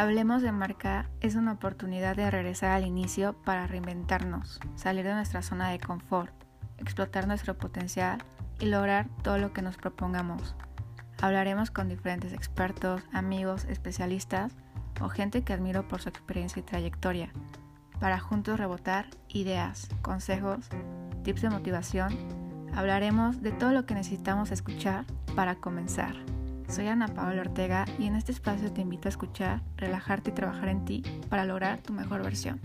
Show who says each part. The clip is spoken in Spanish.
Speaker 1: Hablemos de marca es una oportunidad de regresar al inicio para reinventarnos, salir de nuestra zona de confort, explotar nuestro potencial y lograr todo lo que nos propongamos. Hablaremos con diferentes expertos, amigos, especialistas o gente que admiro por su experiencia y trayectoria, para juntos rebotar ideas, consejos, tips de motivación. Hablaremos de todo lo que necesitamos escuchar para comenzar. Soy Ana Paola Ortega y en este espacio te invito a escuchar, relajarte y trabajar en ti para lograr tu mejor versión.